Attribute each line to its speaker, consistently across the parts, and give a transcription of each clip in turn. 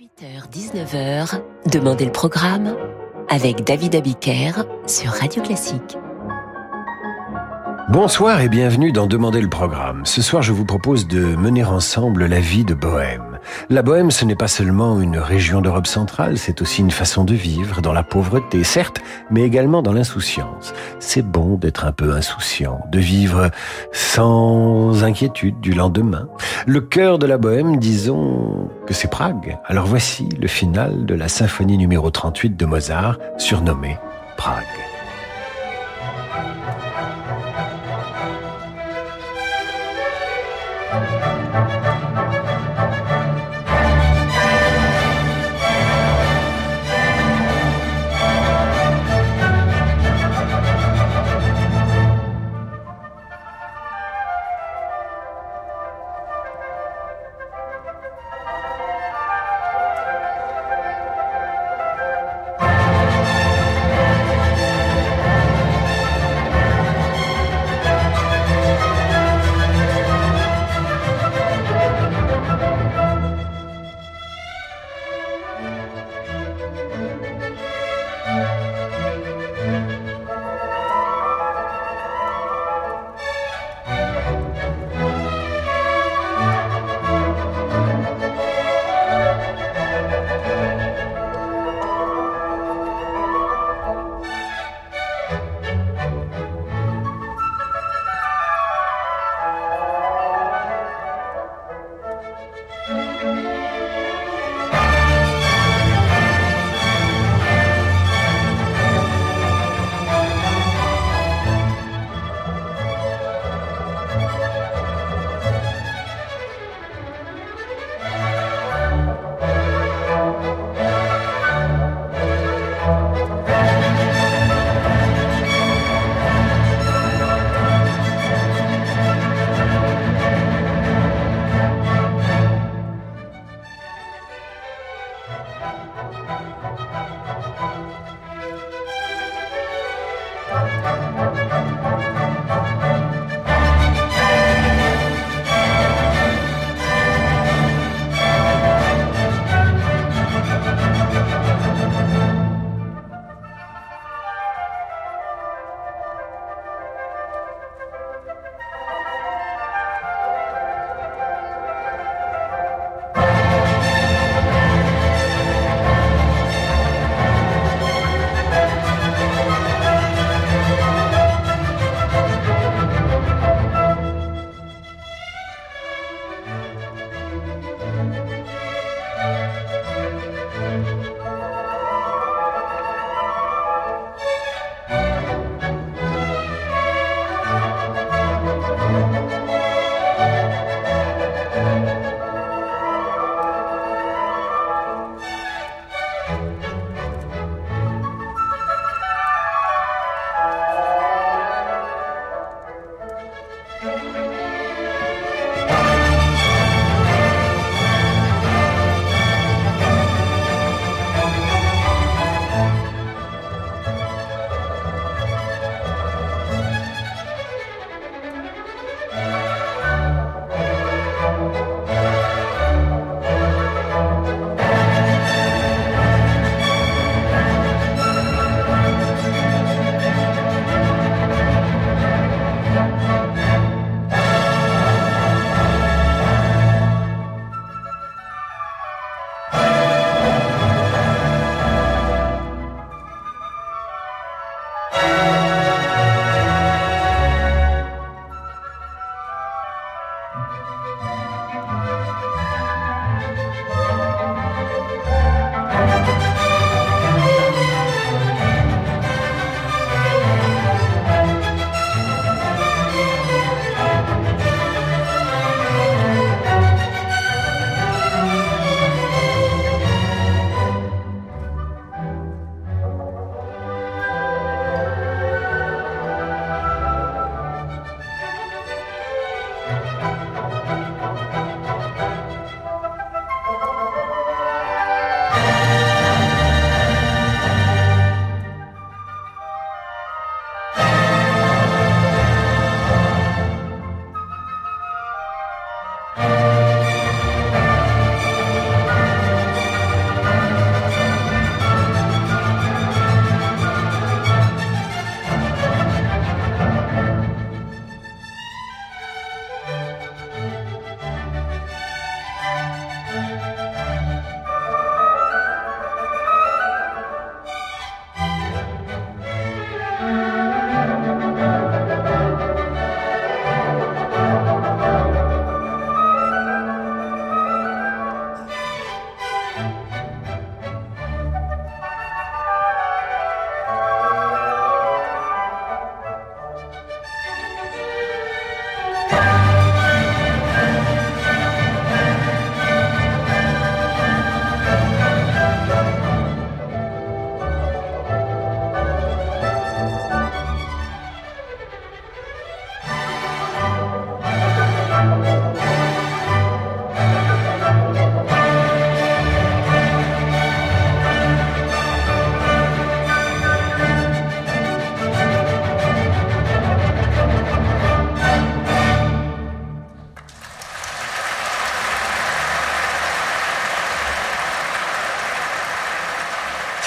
Speaker 1: 18h-19h, Demandez le programme avec David Abiker sur Radio Classique.
Speaker 2: Bonsoir et bienvenue dans Demandez le programme. Ce soir, je vous propose de mener ensemble la vie de Bohème. La Bohème, ce n'est pas seulement une région d'Europe centrale, c'est aussi une façon de vivre dans la pauvreté, certes, mais également dans l'insouciance. C'est bon d'être un peu insouciant, de vivre sans inquiétude du lendemain. Le cœur de la Bohème, disons que c'est Prague. Alors voici le final de la symphonie numéro 38 de Mozart, surnommée Prague.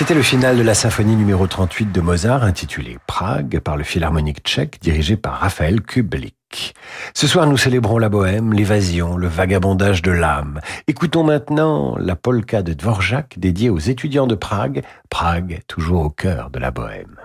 Speaker 2: C'était le final de la symphonie numéro 38 de Mozart intitulée Prague par le Philharmonique tchèque dirigé par Raphaël Kublik. Ce soir, nous célébrons la bohème, l'évasion, le vagabondage de l'âme. Écoutons maintenant la polka de Dvorak dédiée aux étudiants de Prague, Prague toujours au cœur de la bohème.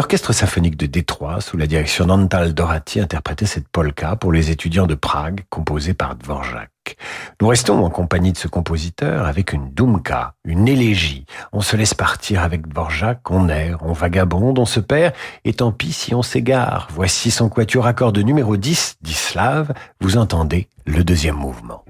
Speaker 2: L'orchestre symphonique de Détroit, sous la direction d'Antal Dorati, interprétait cette polka pour les étudiants de Prague, composée par Dvorak. Nous restons en compagnie de ce compositeur avec une dumka, une élégie. On se laisse partir avec Dvorak, on erre, on vagabonde, on se perd, et tant pis si on s'égare. Voici son quatuor accord de numéro 10, d'Islav. Vous entendez le deuxième mouvement.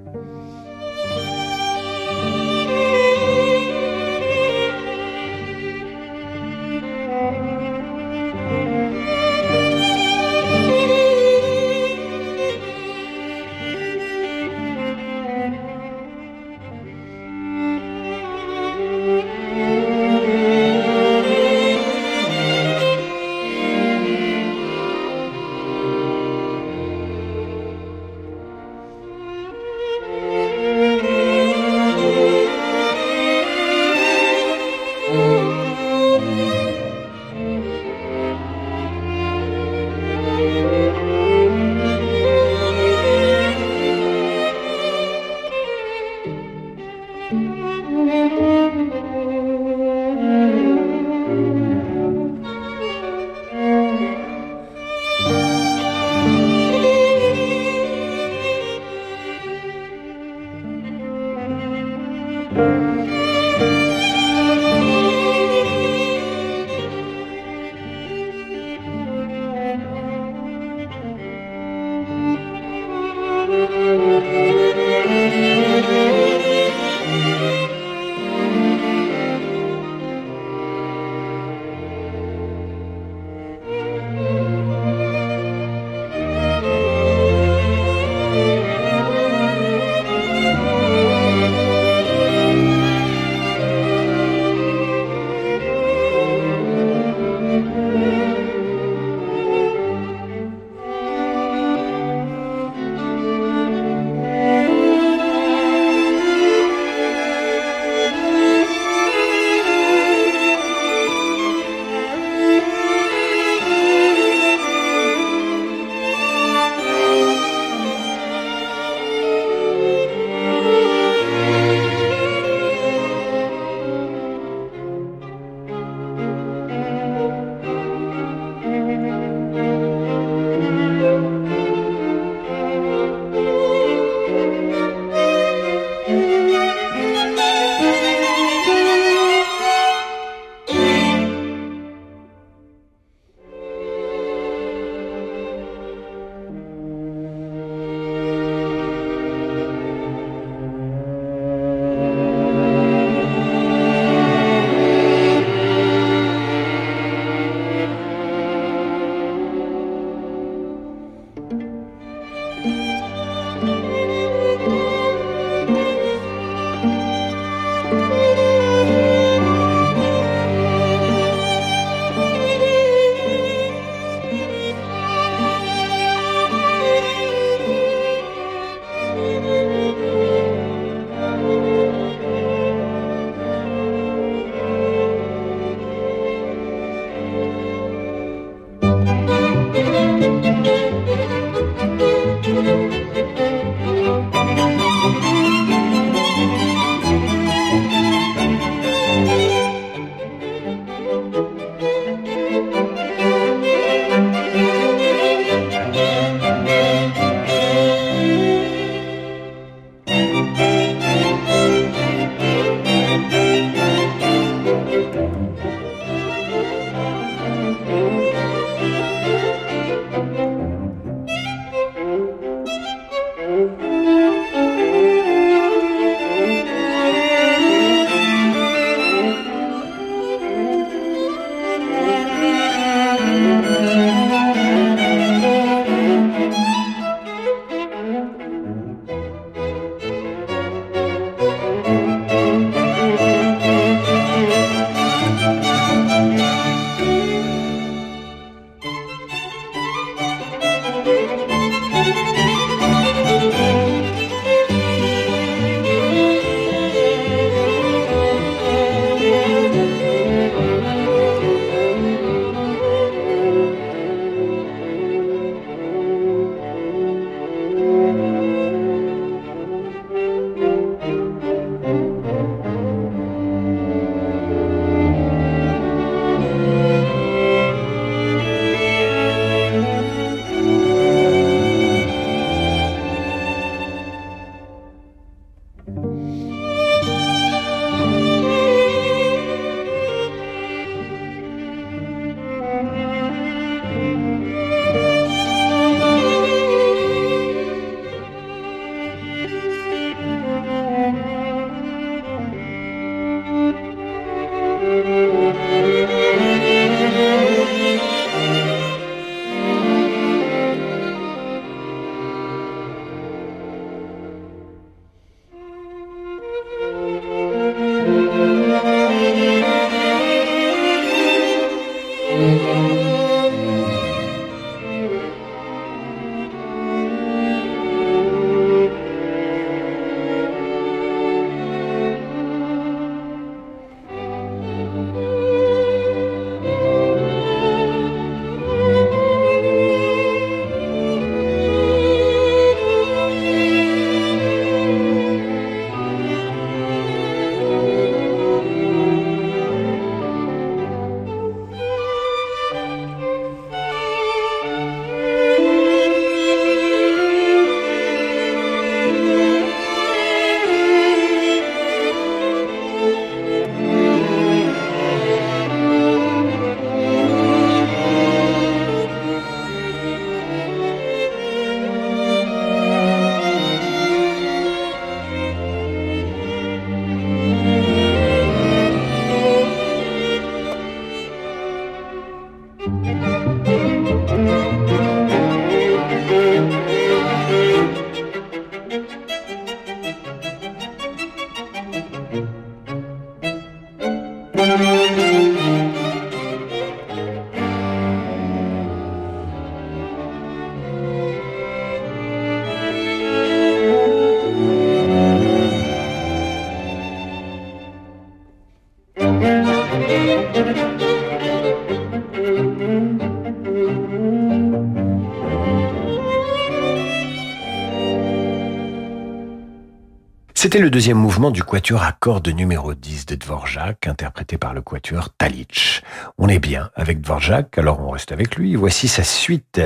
Speaker 2: C'était le deuxième mouvement du quatuor à cordes numéro 10 de Dvorak, interprété par le quatuor Talitch. On est bien avec Dvorak, alors on reste avec lui. Voici sa suite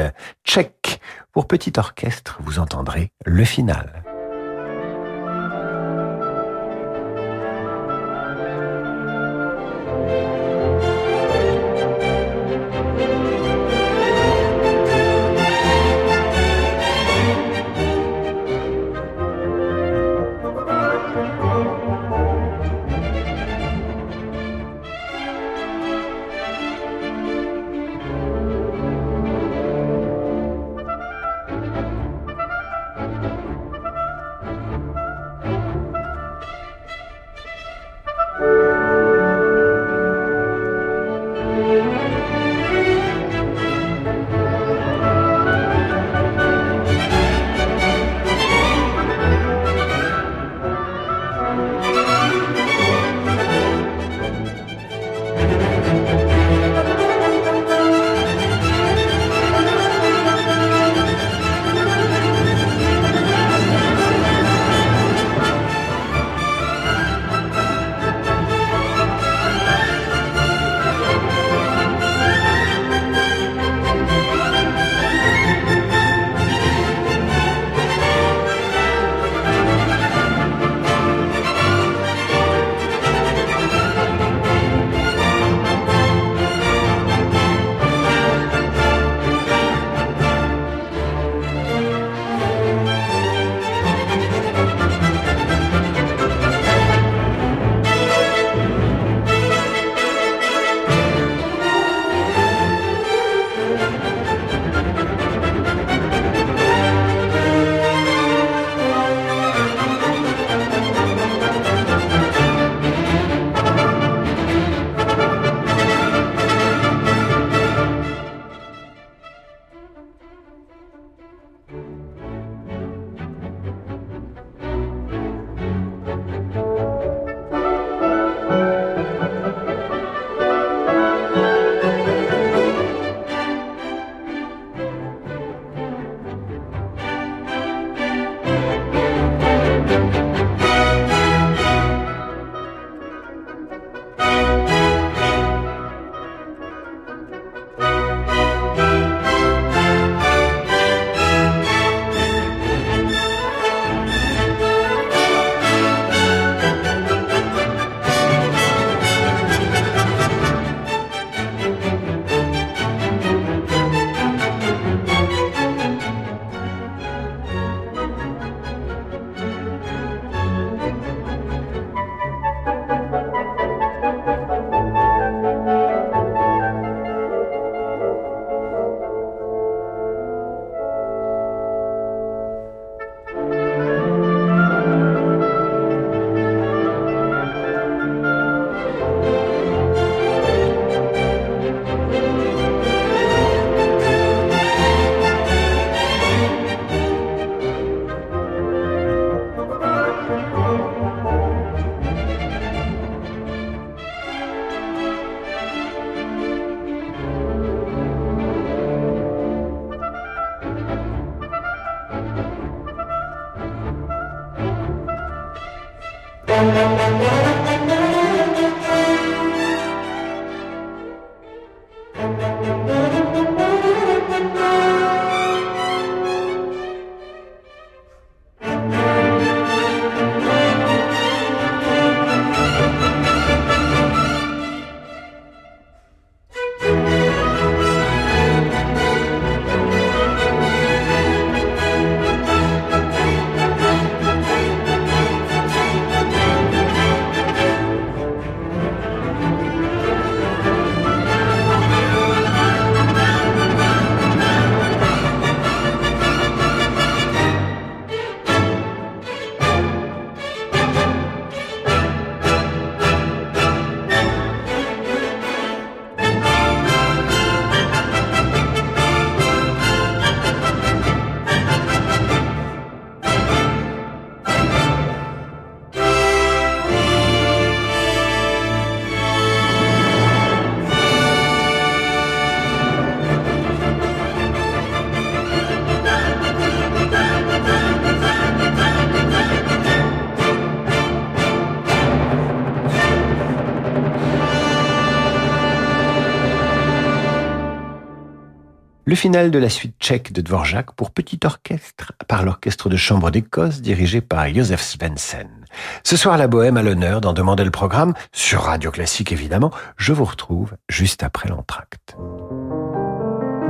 Speaker 2: tchèque. Pour petit orchestre, vous entendrez le final. Le final de la suite tchèque de Dvorak pour petit orchestre par l'orchestre de chambre d'Écosse dirigé par Josef Svensson. Ce soir, la bohème a l'honneur d'en demander le programme, sur Radio Classique évidemment. Je vous retrouve juste après l'entracte.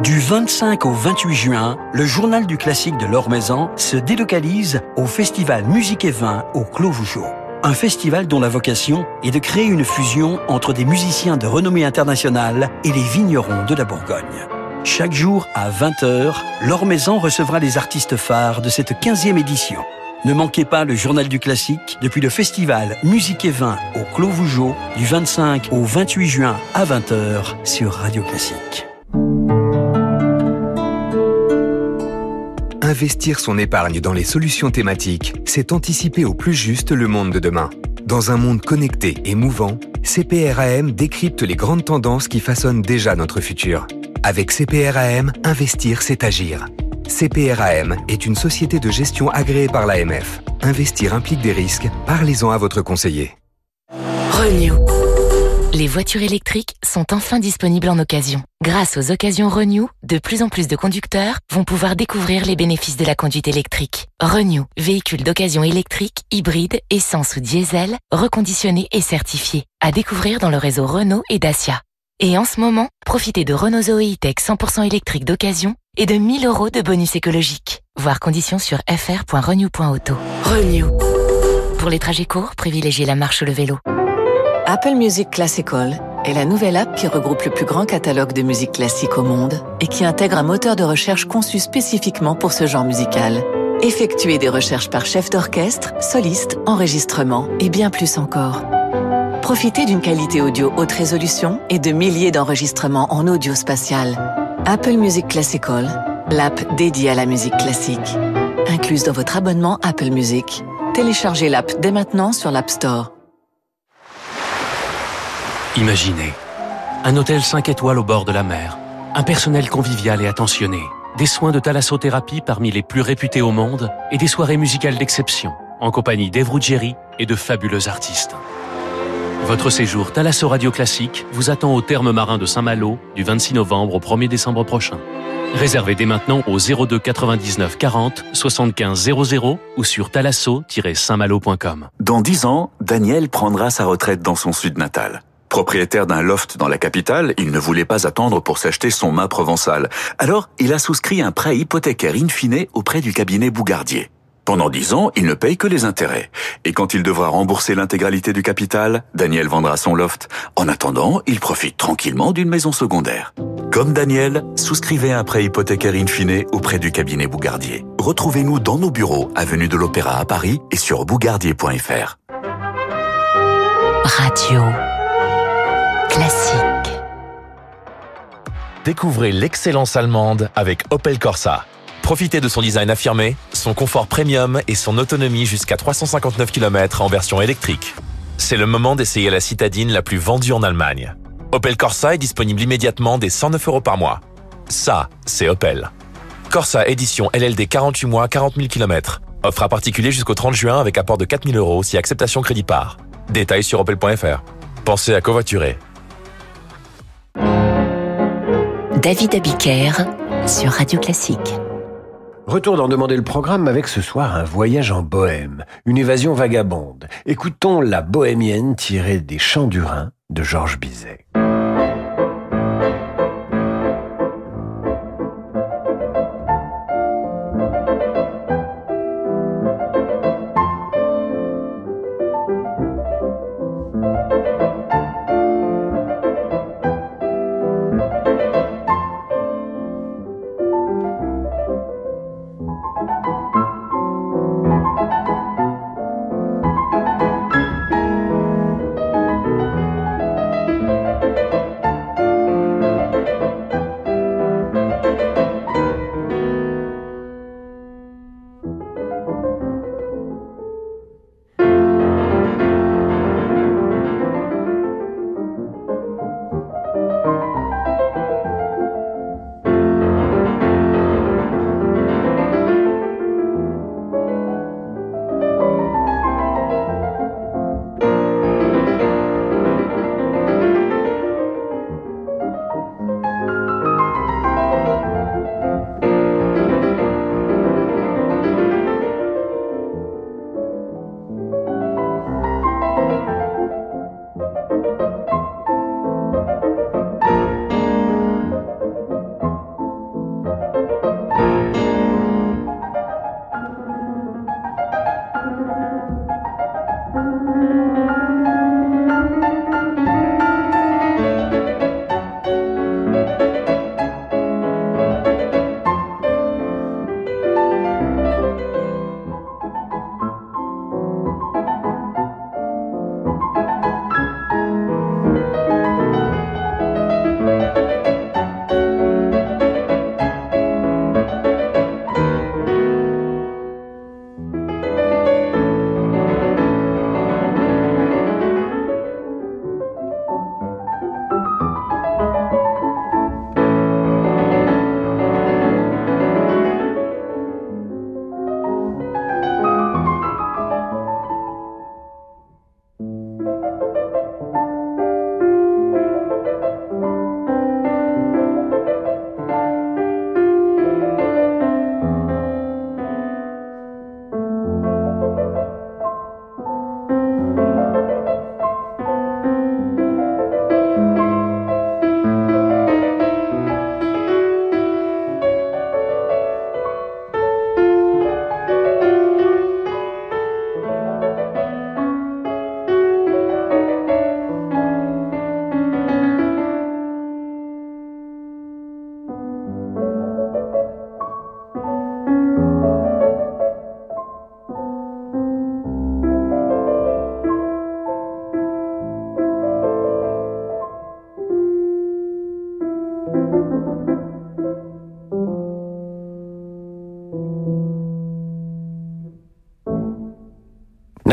Speaker 3: Du 25 au 28 juin, le journal du classique de l'Ormaison se délocalise au festival Musique et Vin au Clos Vougeot. Un festival dont la vocation est de créer une fusion entre des musiciens de renommée internationale et les vignerons de la Bourgogne. Chaque jour à 20h, l'Ormaison recevra les artistes phares de cette 15e édition. Ne manquez pas le journal du classique depuis le festival Musique et Vin au Clos Vougeot du 25 au 28 juin à 20h sur Radio Classique.
Speaker 4: Investir son épargne dans les solutions thématiques, c'est anticiper au plus juste le monde de demain. Dans un monde connecté et mouvant, CPRAM décrypte les grandes tendances qui façonnent déjà notre futur. Avec CPRAM, investir, c'est agir. CPRAM est une société de gestion agréée par l'AMF. Investir implique des risques. Parlez-en à votre conseiller.
Speaker 1: Renew. Les voitures électriques sont enfin disponibles en occasion. Grâce aux occasions Renew, de plus en plus de conducteurs vont pouvoir découvrir les bénéfices de la conduite électrique. Renew, véhicule d'occasion électrique, hybride, essence ou diesel, reconditionné et certifié. À découvrir dans le réseau Renault et Dacia. Et en ce moment, profitez de Renault Zoe E-Tech 100% électrique d'occasion et de 1000 euros de bonus écologique. Voir conditions sur fr.renew.auto. Renew. Pour les trajets courts, privilégiez la marche ou le vélo.
Speaker 5: Apple Music Classical est la nouvelle app qui regroupe le plus grand catalogue de musique classique au monde et qui intègre un moteur de recherche conçu spécifiquement pour ce genre musical. Effectuez des recherches par chef d'orchestre, soliste, enregistrement et bien plus encore. Profitez d'une qualité audio haute résolution et de milliers d'enregistrements en audio spatial. Apple Music Classical, l'app dédiée à la musique classique. Incluse dans votre abonnement Apple Music. Téléchargez l'app dès maintenant sur l'App Store.
Speaker 6: Imaginez un hôtel 5 étoiles au bord de la mer, un personnel convivial et attentionné, des soins de thalassothérapie parmi les plus réputés au monde et des soirées musicales d'exception en compagnie d'Eve et de fabuleux artistes. Votre séjour Thalasso Radio Classique vous attend au terme marin de Saint-Malo du 26 novembre au 1er décembre prochain. Réservez dès maintenant au 02 99 40 75 00 ou sur thalasso-saintmalo.com.
Speaker 7: Dans 10 ans, Daniel prendra sa retraite dans son sud natal. Propriétaire d'un loft dans la capitale, il ne voulait pas attendre pour s'acheter son mât provençal. Alors, il a souscrit un prêt hypothécaire in fine auprès du cabinet Bougardier. Pendant 10 ans, il ne paye que les intérêts. Et quand il devra rembourser l'intégralité du capital, Daniel vendra son loft. En attendant, il profite tranquillement d'une maison secondaire. Comme Daniel, souscrivez un prêt hypothécaire in fine auprès du cabinet Bougardier. Retrouvez-nous dans nos bureaux, avenue de l'Opéra à Paris et sur bougardier.fr.
Speaker 1: Radio. Classique.
Speaker 8: Découvrez l'excellence allemande avec Opel Corsa. Profitez de son design affirmé, son confort premium et son autonomie jusqu'à 359 km en version électrique. C'est le moment d'essayer la citadine la plus vendue en Allemagne. Opel Corsa est disponible immédiatement dès 109 euros par mois. Ça, c'est Opel. Corsa édition LLD 48 mois, 40 000 km. Offre à particulier jusqu'au 30 juin avec apport de 4 000 euros si acceptation crédit par. Détails sur opel.fr. Pensez à covoiturer.
Speaker 1: David Abiker sur Radio Classique.
Speaker 2: Retour d'en demander le programme avec ce soir un voyage en Bohème, une évasion vagabonde. Écoutons La Bohémienne tirée des Chants du Rhin de Georges Bizet.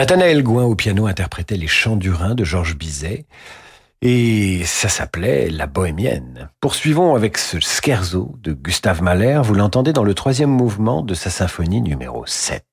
Speaker 2: Nathanaël Gouin au piano interprétait les chants du Rhin de Georges Bizet. Et ça s'appelait La Bohémienne. Poursuivons avec ce scherzo de Gustave Mahler. Vous l'entendez dans le troisième mouvement de sa symphonie numéro 7.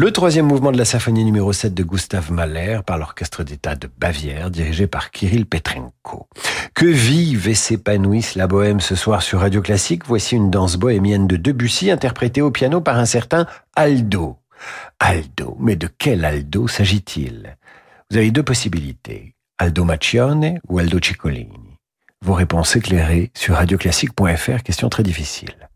Speaker 2: Le troisième mouvement de la symphonie numéro 7 de Gustav Mahler par l'orchestre d'État de Bavière, dirigé par Kirill Petrenko. Que vive et s'épanouisse la bohème ce soir sur Radio Classique. Voici une danse bohémienne de Debussy interprétée au piano par un certain Aldo. Aldo, mais de quel Aldo s'agit-il? Vous avez deux possibilités, Aldo Maccione ou Aldo Ciccolini. Vos réponses éclairées sur radioclassique.fr, question très difficile.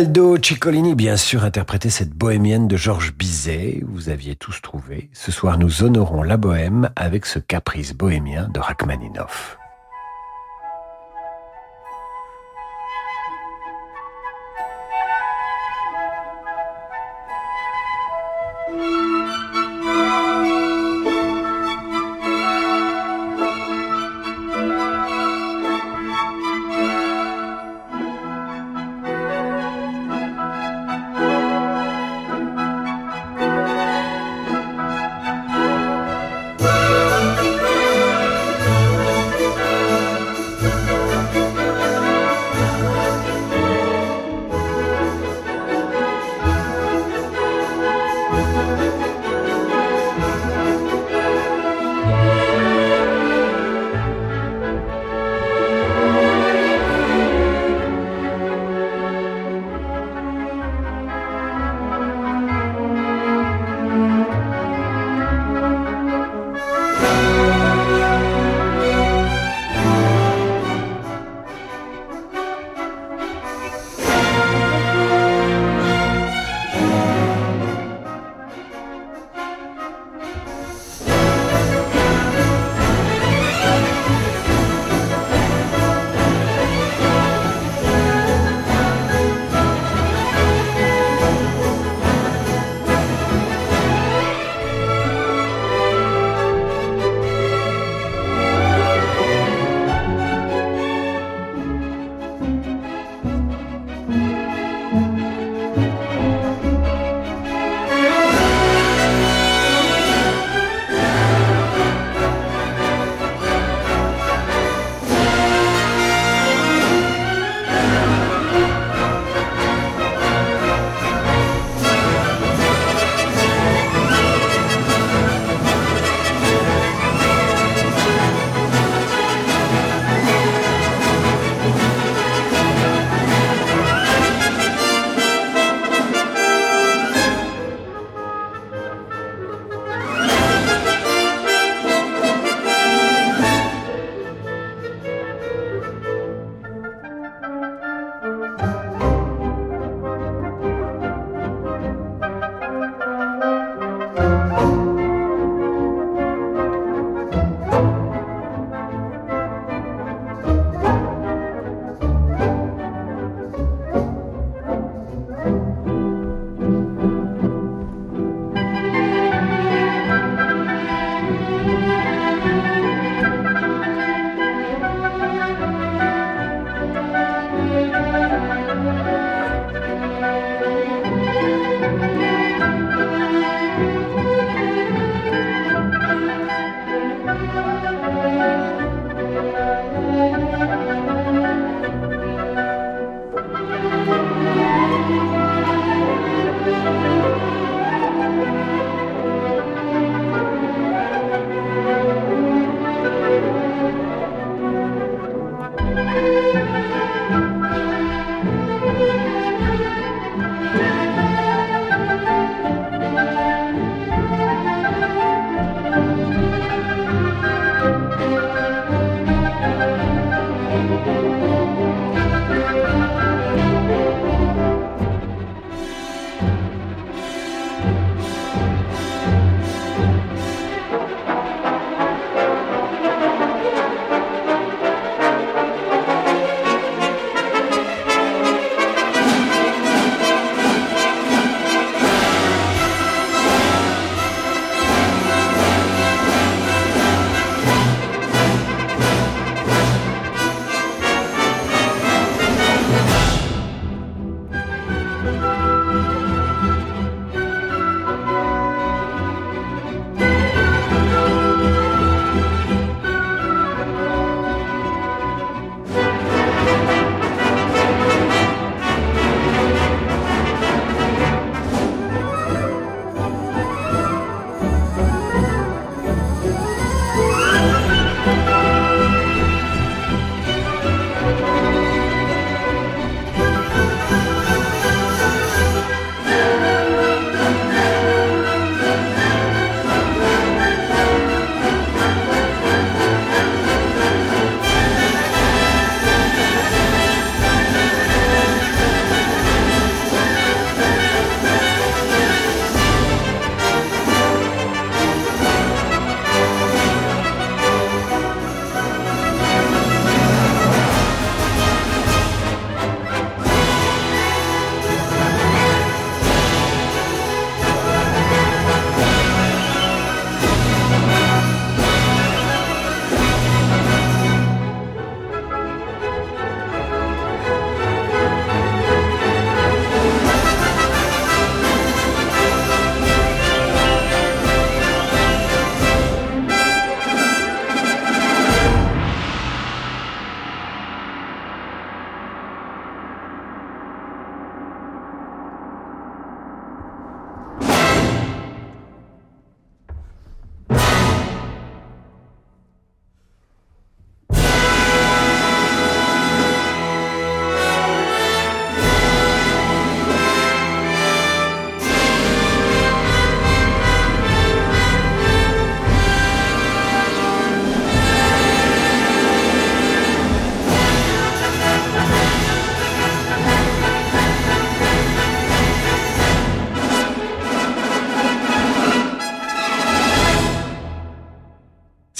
Speaker 2: Aldo Ciccolini, bien sûr, interprétait cette bohémienne de Georges Bizet. Vous aviez tous trouvé. Ce soir, nous honorons la bohème avec ce caprice bohémien de Rachmaninoff.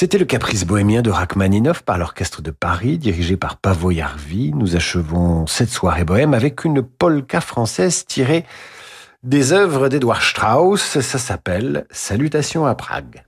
Speaker 2: C'était le caprice bohémien de Rachmaninoff par l'orchestre de Paris, dirigé par Pavo Yarvi. Nous achevons cette soirée bohème avec une polka française tirée des œuvres d'Edouard Strauss. Ça s'appelle Salutations à Prague.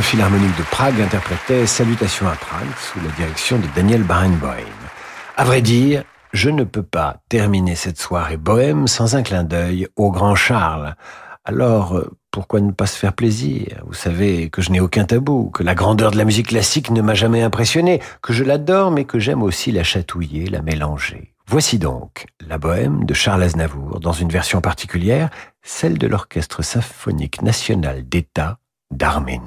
Speaker 2: Philharmonique de Prague interprétait Salutations à Prague sous la direction de Daniel Barenboim. À vrai dire, je ne peux pas terminer cette soirée bohème sans un clin d'œil au grand Charles. Alors, pourquoi ne pas se faire plaisir? Vous savez que je n'ai aucun tabou, que la grandeur de la musique classique ne m'a jamais impressionné, que je l'adore mais que j'aime aussi la chatouiller, la mélanger. Voici donc la bohème de Charles Aznavour dans une version particulière, celle de l'Orchestre symphonique national d'État d'Arménie.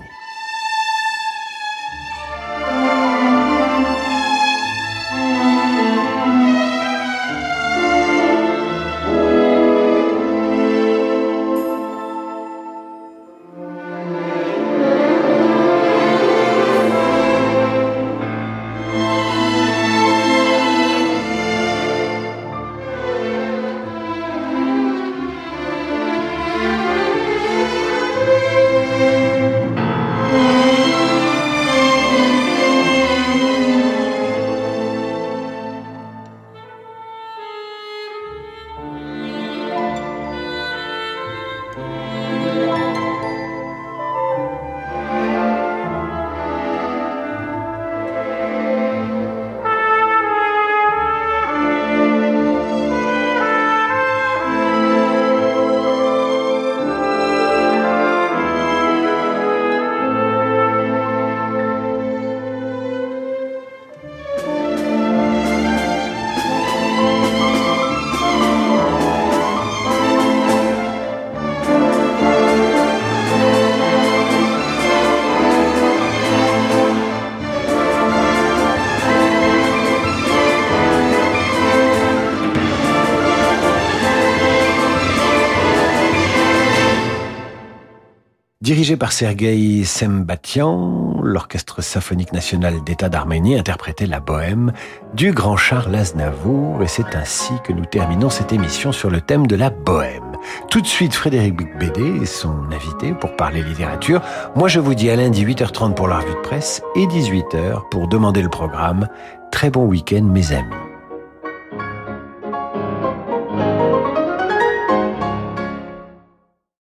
Speaker 2: Dirigé par Sergei Sembatian, l'Orchestre symphonique national d'État d'Arménie interprétait la bohème du grand Charles Aznavour et c'est ainsi que nous terminons cette émission sur le thème de la bohème. Tout de suite, Frédéric Bédé et son invité pour parler littérature. Moi, je vous dis à lundi 8h30 pour la revue de presse et 18h pour demander le programme. Très bon week-end, mes amis.